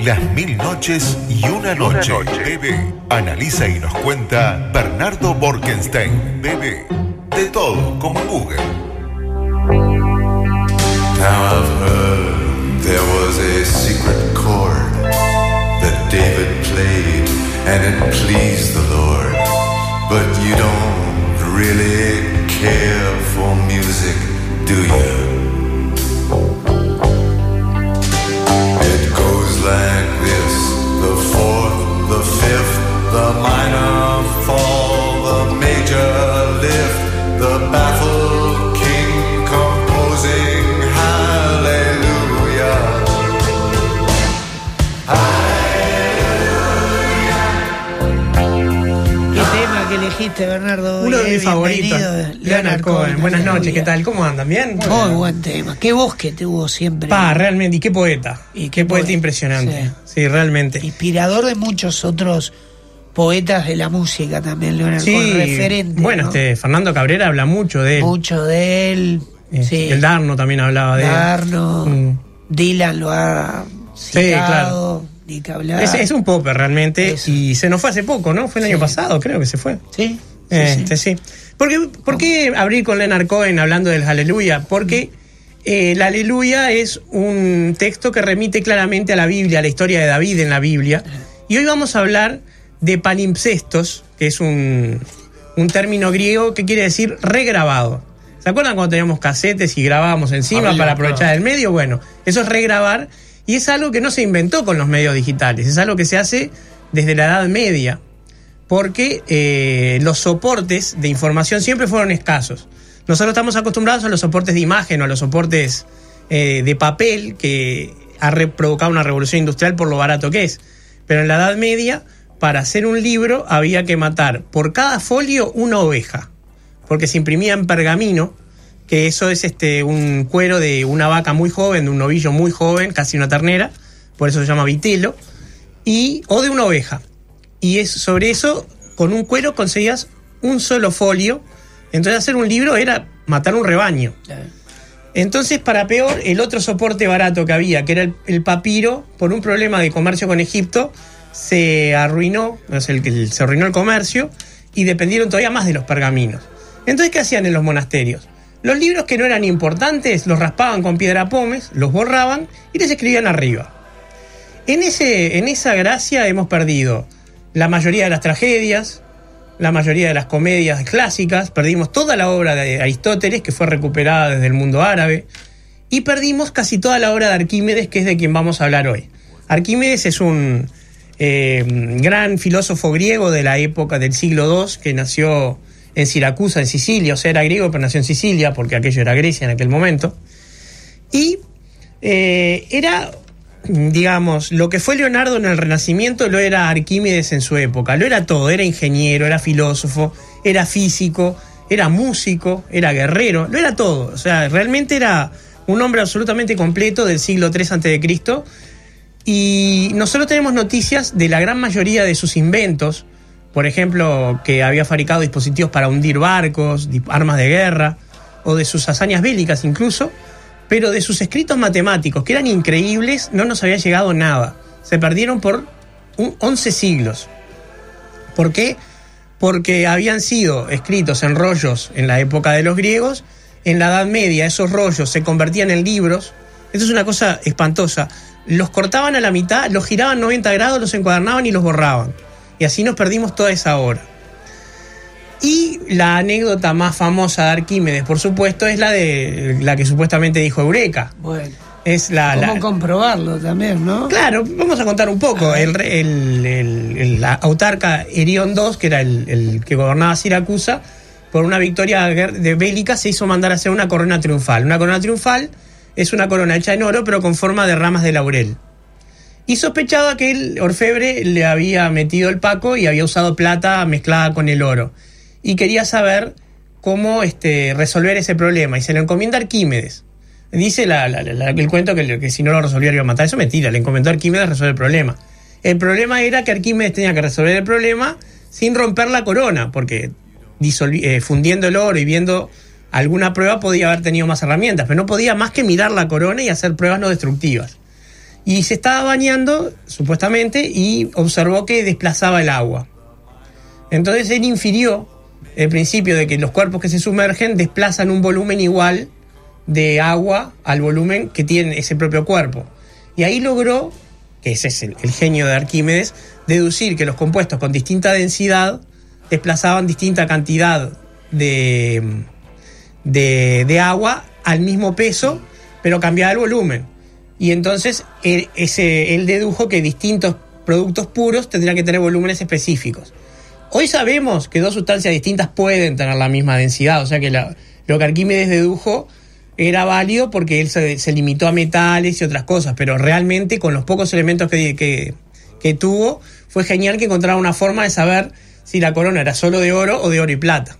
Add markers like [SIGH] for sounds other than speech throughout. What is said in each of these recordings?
Las mil noches y una noche. Bebé. Analiza y nos cuenta Bernardo Borkenstein. Bebé. De todo, como Google. Now I've heard there was a secret chord that David played and it pleased the Lord. But you don't really care for music, do you? Elegiste, Bernardo? Uno de Bien, mis favoritos, Leonard Cohen. Buenas noches, ¿qué tal? ¿Cómo andan? ¿Bien? Muy buen tema. Qué voz que tuvo siempre. Pa, realmente, y qué poeta. Y qué qué poeta poeta, impresionante. Sí, realmente. Inspirador de muchos otros poetas de la música también, Leonard Sí, Cohen, referente. bueno, ¿no? este Fernando Cabrera habla mucho de él. Mucho de él. Eh, sí. El Darno también hablaba de él. Darno, Mm. Dylan lo ha Sí, citado, ni que hablar. Es, es un popper realmente Eso. y se nos fue hace poco, ¿no? Fue el año pasado, creo que se fue. Sí, sí, Este, sí. sí. ¿Por qué, por qué abrir con Leonard Cohen hablando del Aleluya? Porque eh, el Aleluya es un texto que remite claramente a la Biblia, a la historia de David en la Biblia. Y hoy vamos a hablar de palimpsestos, que es un, un término griego que quiere decir regrabado. ¿Se acuerdan cuando teníamos casetes y grabábamos encima Arriba, para aprovechar el medio? Bueno, eso es regrabar y es algo que no se inventó con los medios digitales, es algo que se hace desde la Edad Media porque eh, los soportes de información siempre fueron escasos. Nosotros estamos acostumbrados a los soportes de imagen o a los soportes eh, de papel que ha provocado una revolución industrial por lo barato que es. Pero en la Edad Media, para hacer un libro había que matar por cada folio una oveja, porque se imprimía en pergamino, que eso es este un cuero de una vaca muy joven, de un novillo muy joven, casi una ternera, por eso se llama vitelo, y o de una oveja. Y es sobre eso con un cuero conseguías un solo folio. Entonces hacer un libro era matar un rebaño. Entonces para peor el otro soporte barato que había que era el, el papiro por un problema de comercio con Egipto se arruinó o sea, el, el- se arruinó el comercio y dependieron todavía más de los pergaminos. Entonces qué hacían en los monasterios los libros que no eran importantes los raspaban con piedra pómez los borraban y les escribían arriba en, ese, en esa gracia hemos perdido la mayoría de las tragedias, la mayoría de las comedias clásicas, perdimos toda la obra de Aristóteles, que fue recuperada desde el mundo árabe, y perdimos casi toda la obra de Arquímedes, que es de quien vamos a hablar hoy. Arquímedes es un eh, gran filósofo griego de la época del siglo II, que nació en Siracusa, en Sicilia, o sea, era griego, pero nació en Sicilia, porque aquello era Grecia en aquel momento. Y eh, era, digamos, lo que fue Leonardo en el Renacimiento lo era Arquímedes en su época. Lo era todo, era ingeniero, era filósofo, era físico, era músico, era guerrero, lo era todo. O sea, realmente era un hombre absolutamente completo del siglo III a.C. Y nosotros tenemos noticias de la gran mayoría de sus inventos, por ejemplo, que había fabricado dispositivos para hundir barcos, armas de guerra, o de sus hazañas bélicas incluso, pero de sus escritos matemáticos, que eran increíbles, no nos había llegado nada. Se perdieron por un 11 siglos. ¿Por qué? Porque habían sido escritos en rollos en la época de los griegos, en la Edad Media esos rollos se convertían en libros. Esto es una cosa espantosa. Los cortaban a la mitad, los giraban 90 grados, los encuadernaban y los borraban. Y así nos perdimos toda esa obra. Y la anécdota más famosa de Arquímedes, por supuesto, es la de la que supuestamente dijo Eureka. Bueno, Es la, ¿cómo la- comprobarlo también, no? Claro, vamos a contar un poco. El, re- el- el- el- la autarca Erión II, que era el, el que gobernaba Siracusa, por una victoria de bélica se hizo mandar a hacer una corona triunfal. Una corona triunfal es una corona hecha en oro, pero con forma de ramas de laurel. Y sospechaba que el orfebre le había metido el paco y había usado plata mezclada con el oro. Y quería saber cómo este, resolver ese problema. Y se lo encomienda a Arquímedes. Dice la- la- la- el cuento que, si no lo resolvía iba a matar. Eso es mentira. Le encomendó a Arquímedes resolver el problema. El problema era que Arquímedes tenía que resolver el problema sin romper la corona, porque eh, fundiendo el oro y viendo alguna prueba podía haber tenido más herramientas, pero no podía más que mirar la corona y hacer pruebas no destructivas. Y se estaba bañando, supuestamente, y observó que desplazaba el agua. Entonces él infirió el principio de que los cuerpos que se sumergen desplazan un volumen igual de agua al volumen que tiene ese propio cuerpo. Y ahí logró, que ese es el, genio de Arquímedes, deducir que los compuestos con distinta densidad desplazaban distinta cantidad de, de, de agua al mismo peso, pero cambiaba el volumen. Y entonces él, dedujo que distintos productos puros tendrían que tener volúmenes específicos. Hoy sabemos que dos sustancias distintas pueden tener la misma densidad, o sea que lo que Arquímedes dedujo era válido porque él se, limitó a metales y otras cosas, pero realmente con los pocos elementos que, que- que tuvo, fue genial que encontrara una forma de saber si la corona era solo de oro o de oro y plata.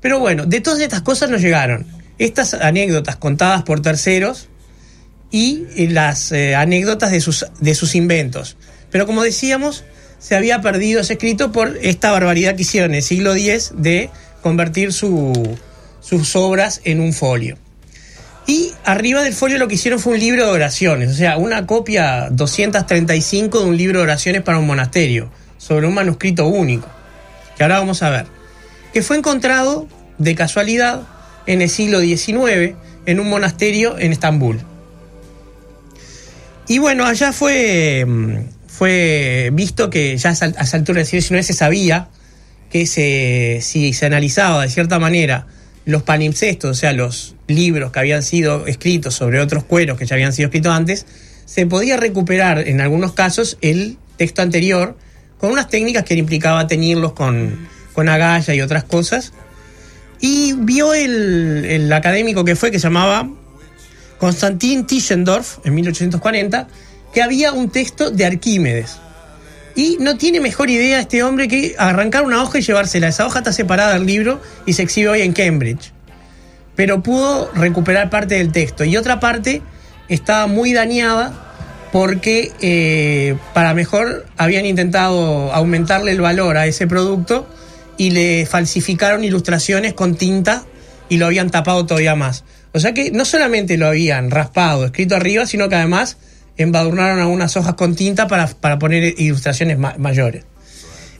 Pero bueno, de todas estas cosas nos llegaron estas anécdotas contadas por terceros y las eh, anécdotas de sus, de sus inventos. Pero como decíamos, se había perdido ese escrito por esta barbaridad que hicieron en el siglo X de convertir su- sus obras en un folio. Y arriba del folio lo que hicieron fue un libro de oraciones, o sea, una copia 235 de un libro de oraciones para un monasterio, sobre un manuscrito único, que ahora vamos a ver, que fue encontrado de casualidad en el siglo XIX en un monasterio en Estambul. Y bueno, allá fue, mm, fue visto que ya a esa altura del siglo XIX se sabía que se, si se analizaba de cierta manera los palimpsestos, o sea, los libros que habían sido escritos sobre otros cueros que ya habían sido escritos antes, se podía recuperar en algunos casos el texto anterior con unas técnicas que implicaba teñirlos con, con agalla y otras cosas. Y vio el, el académico que fue, que se llamaba Konstantin Tischendorf, en 1840, que había un texto de Arquímedes. Y no tiene mejor idea este hombre que arrancar una hoja y llevársela. Esa hoja está separada del libro y se exhibe hoy en Cambridge. Pero pudo recuperar parte del texto. Y otra parte estaba muy dañada porque eh, para mejor habían intentado aumentarle el valor a ese producto y le falsificaron ilustraciones con tinta y lo habían tapado todavía más. O sea que no solamente lo habían raspado, escrito arriba, sino que además embadurnaron algunas hojas con tinta para, para poner ilustraciones ma- mayores.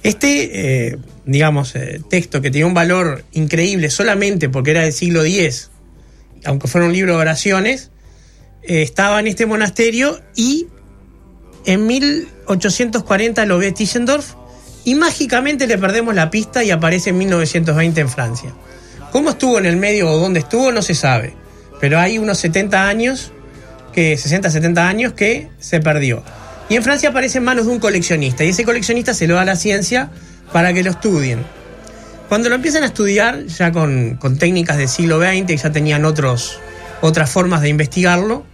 Este, eh, digamos, eh, texto que tenía un valor increíble solamente porque era del siglo X, aunque fuera un libro de oraciones, eh, estaba en este monasterio y en 1840 lo ve Tischendorf y mágicamente le perdemos la pista y aparece en 1920 en Francia. ¿Cómo estuvo en el medio o dónde estuvo? No se sabe. Pero hay unos 70 años, que 60, 70 años que se perdió. Y en Francia aparece en manos de un coleccionista y ese coleccionista se lo da a la ciencia para que lo estudien. Cuando lo empiezan a estudiar, ya con, con técnicas del siglo XX, ya tenían otros, otras formas de investigarlo,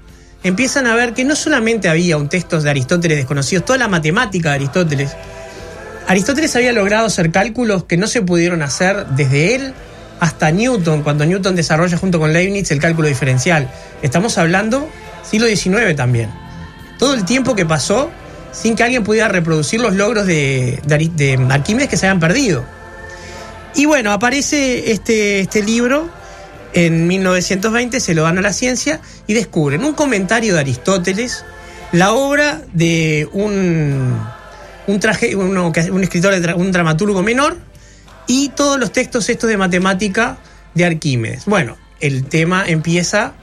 empiezan a ver que no solamente había un texto de Aristóteles desconocidos, toda la matemática de Aristóteles. Aristóteles había logrado hacer cálculos que no se pudieron hacer desde él hasta Newton, cuando Newton desarrolla junto con Leibniz el cálculo diferencial. Estamos hablando siglo XIX también. Todo el tiempo que pasó sin que alguien pudiera reproducir los logros de, Arquímedes que se habían perdido. Y bueno, aparece este, este libro en 1920, se lo dan a la ciencia y descubren un comentario de Aristóteles, la obra de un, un, traje, un escritor, un dramaturgo menor y todos los textos estos de matemática de Arquímedes. Bueno, el tema empieza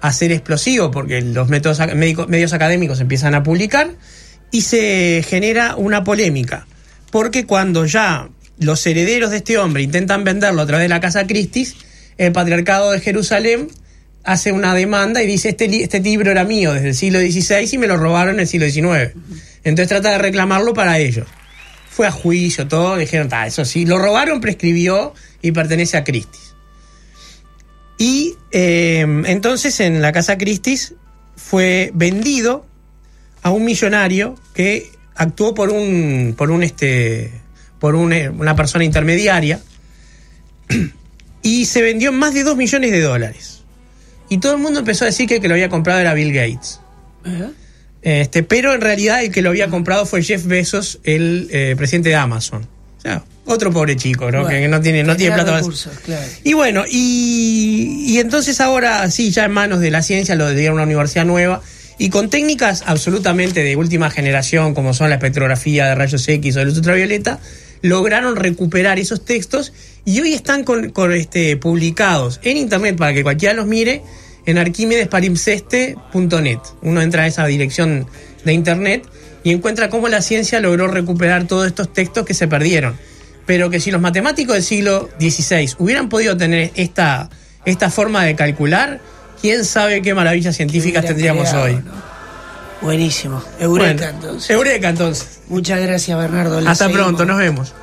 a ser explosivo porque los métodos, medios académicos empiezan a publicar y se genera una polémica. Porque cuando ya los herederos de este hombre intentan venderlo a través de la Casa Christie's, el patriarcado de Jerusalén hace una demanda y dice, este, este libro era mío desde el siglo XVI y me lo robaron en el siglo XIX. Entonces trata de reclamarlo para ellos. Fue a juicio, todo, dijeron, "Ta, eso sí, lo robaron, prescribió y pertenece a Christie's. Y eh, entonces en la Casa Christie's fue vendido a un millonario que actuó por un por un este por un, eh, una persona intermediaria [CLEARS THROAT] y se vendió en más de 2 millones de dólares. Y todo el mundo empezó a decir que que lo había comprado era Bill Gates. Este, pero en realidad el que lo había comprado fue Jeff Bezos, el eh, presidente de Amazon. O sea, otro pobre chico, ¿no? Bueno, que no tiene, no tiene plata. claro. Y bueno, y, y entonces ahora sí, ya en manos de la ciencia lo dieron a una universidad nueva Y con técnicas absolutamente de última generación, como son la espectrografía de rayos X o de luz ultravioleta, lograron recuperar esos textos y hoy están con, con, este, publicados en internet para que cualquiera los mire en arquímedespalimpseste.net. Uno entra a esa dirección de internet y encuentra cómo la ciencia logró recuperar todos estos textos que se perdieron. Pero que si los matemáticos del siglo XVI hubieran podido tener esta, esta forma de calcular, quién sabe qué maravillas científicas tendríamos creado, hoy. ¿no? Buenísimo. Eureka Bueno, entonces. Eureka entonces. Muchas gracias Bernardo. Hasta seguimos. pronto, nos vemos.